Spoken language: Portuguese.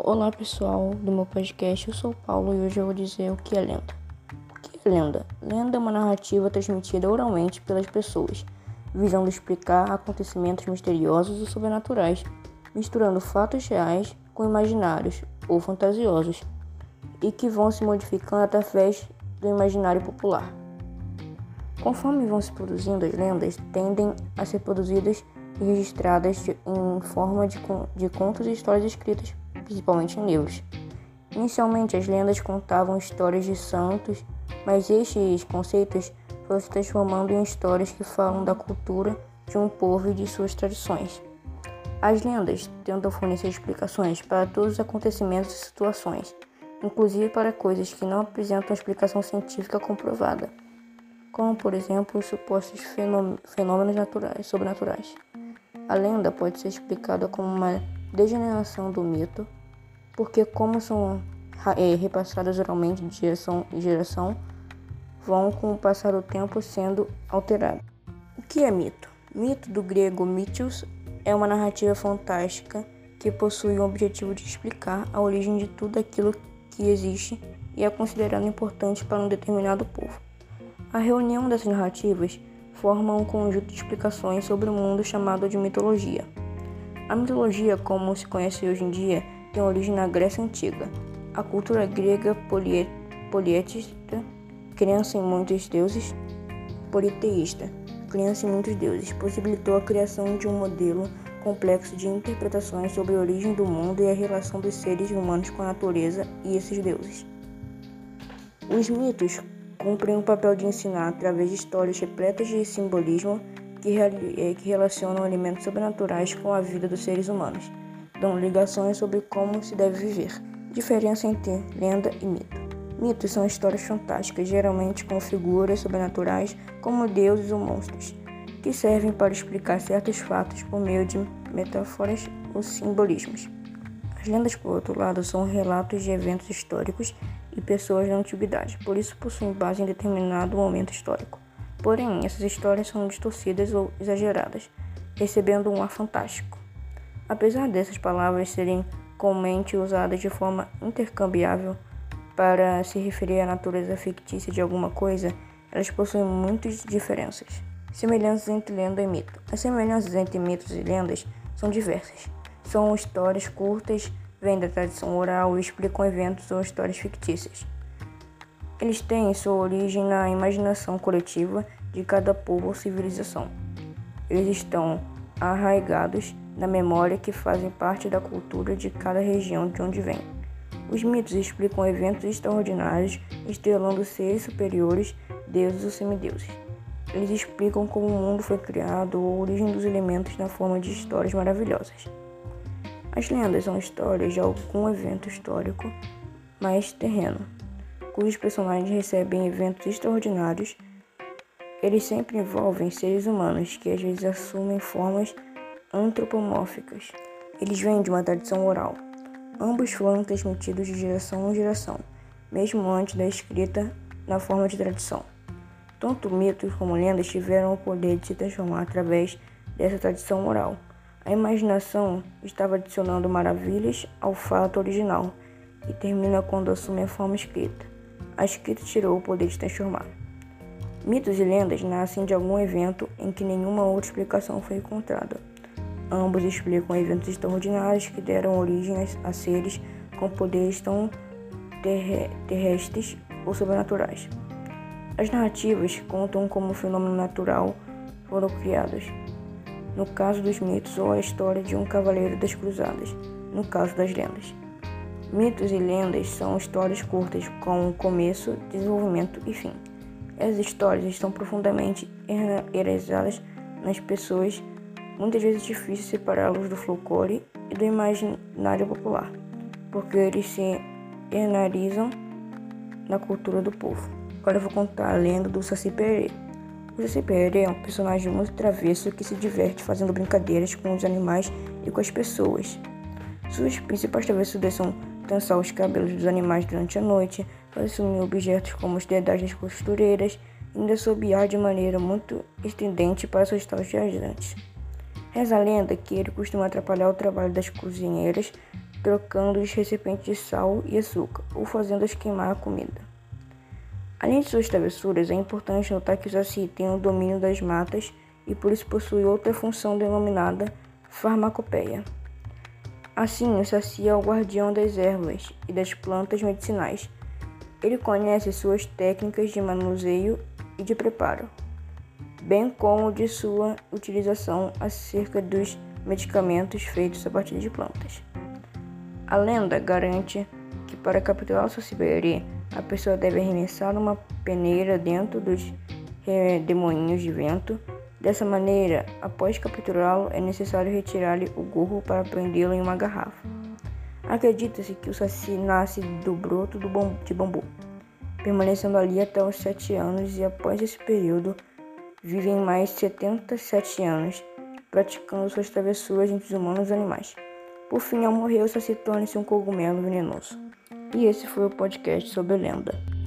Olá pessoal do meu podcast, eu sou o Paulo e hoje eu vou dizer o que é lenda. O que é lenda? Lenda é uma narrativa transmitida oralmente pelas pessoas, visando explicar acontecimentos misteriosos ou sobrenaturais, misturando fatos reais com imaginários ou fantasiosos, e que vão se modificando através do imaginário popular. Conforme vão se produzindo as lendas, tendem a ser produzidas e registradas em forma de, de contos e histórias escritas, principalmente em livros. Inicialmente, as lendas contavam histórias de santos, mas estes conceitos foram se transformando em histórias que falam da cultura de um povo e de suas tradições. As lendas tentam fornecer explicações para todos os acontecimentos e situações, inclusive para coisas que não apresentam explicação científica comprovada, como por exemplo os supostos fenômenos naturais, sobrenaturais. A lenda pode ser explicada como uma degeneração do mito, porque como são é, repassadas oralmente de geração em geração, vão com o passar do tempo sendo alteradas. O que é mito? Mito do grego mythos é uma narrativa fantástica que possui o objetivo de explicar a origem de tudo aquilo que existe e é considerado importante para um determinado povo. A reunião dessas narrativas forma um conjunto de explicações sobre o mundo chamado de mitologia. A mitologia, como se conhece hoje em dia, tem origem na Grécia Antiga. A cultura grega poliética, crença em muitos deuses, politeísta, crença em muitos deuses, possibilitou a criação de um modelo complexo de interpretações sobre a origem do mundo e a relação dos seres humanos com a natureza e esses deuses. Os mitos cumprem o papel de ensinar através de histórias repletas de simbolismo que, eh, que relacionam elementos sobrenaturais com a vida dos seres humanos, dão ligações sobre como se deve viver. Diferença entre lenda e mito. Mitos são histórias fantásticas, geralmente com figuras sobrenaturais como deuses ou monstros, que servem para explicar certos fatos por meio de metáforas ou simbolismos. As lendas, por outro lado, são relatos de eventos históricos e pessoas da antiguidade, por isso possuem base em determinado momento histórico. Porém, essas histórias são distorcidas ou exageradas, recebendo um ar fantástico. Apesar dessas palavras serem comumente usadas de forma intercambiável para se referir à natureza fictícia de alguma coisa, elas possuem muitas diferenças. Semelhanças entre lenda e mito. As semelhanças entre mitos e lendas são diversas. São histórias curtas vêm da tradição oral e explicam eventos ou histórias fictícias. Eles têm sua origem na imaginação coletiva de cada povo ou civilização. Eles estão arraigados na memória que fazem parte da cultura de cada região de onde vêm. Os mitos explicam eventos extraordinários, estrelando seres superiores, deuses ou semideuses. Eles explicam como o mundo foi criado ou a origem dos elementos na forma de histórias maravilhosas. As lendas são histórias de algum evento histórico mais terreno, cujos personagens recebem eventos extraordinários. Eles sempre envolvem seres humanos que às vezes assumem formas antropomórficas. Eles vêm de uma tradição oral. Ambos foram transmitidos de geração em geração, mesmo antes da escrita na forma de tradição. Tanto mitos como lendas tiveram o poder de se transformar através dessa tradição oral. A imaginação estava adicionando maravilhas ao fato original e termina quando assume a forma escrita. A escrita tirou o poder de transformar. Mitos e lendas nascem de algum evento em que nenhuma outra explicação foi encontrada. Ambos explicam eventos extraordinários que deram origem a seres com poderes tão terrestres ou sobrenaturais. As narrativas contam como o fenômeno natural foram criados, no caso dos mitos, ou a história de um cavaleiro das cruzadas, no caso das lendas. Mitos e lendas são histórias curtas com começo, desenvolvimento e fim. Essas histórias estão profundamente enraizadas nas pessoas, muitas vezes difícil separá-los do folclore e do imaginário popular, porque eles se enraizam na cultura do povo. Agora eu vou contar a lenda do Saci Pererê. O José Pereira é um personagem muito travesso que se diverte fazendo brincadeiras com os animais e com as pessoas. Suas principais travessuras são trançar os cabelos dos animais durante a noite, fazer sumir objetos como os dedais das costureiras e ainda sobiar de maneira muito estridente para assustar os viajantes. Reza a lenda que ele costuma atrapalhar o trabalho das cozinheiras trocando os recipientes de sal e açúcar ou fazendo-as queimar a comida. Além de suas travessuras, é importante notar que o Saci tem o domínio das matas e por isso possui outra função denominada farmacopeia. Assim, o Saci é o guardião das ervas e das plantas medicinais. Ele conhece suas técnicas de manuseio e de preparo, bem como de sua utilização acerca dos medicamentos feitos a partir de plantas. A lenda garante que para capturar Saci Pererê, a pessoa deve arremessar uma peneira dentro dos redemoinhos de vento. Dessa maneira, após capturá-lo, é necessário retirar-lhe o gorro para prendê-lo em uma garrafa. Acredita-se que o saci nasce do broto do bambu, de bambu, permanecendo ali até os 7 anos e após esse período vivem mais 77 anos, praticando suas travessuras entre os humanos e animais. Por fim, ao morrer, o saci torna-se um cogumelo venenoso. E esse foi o podcast sobre lenda.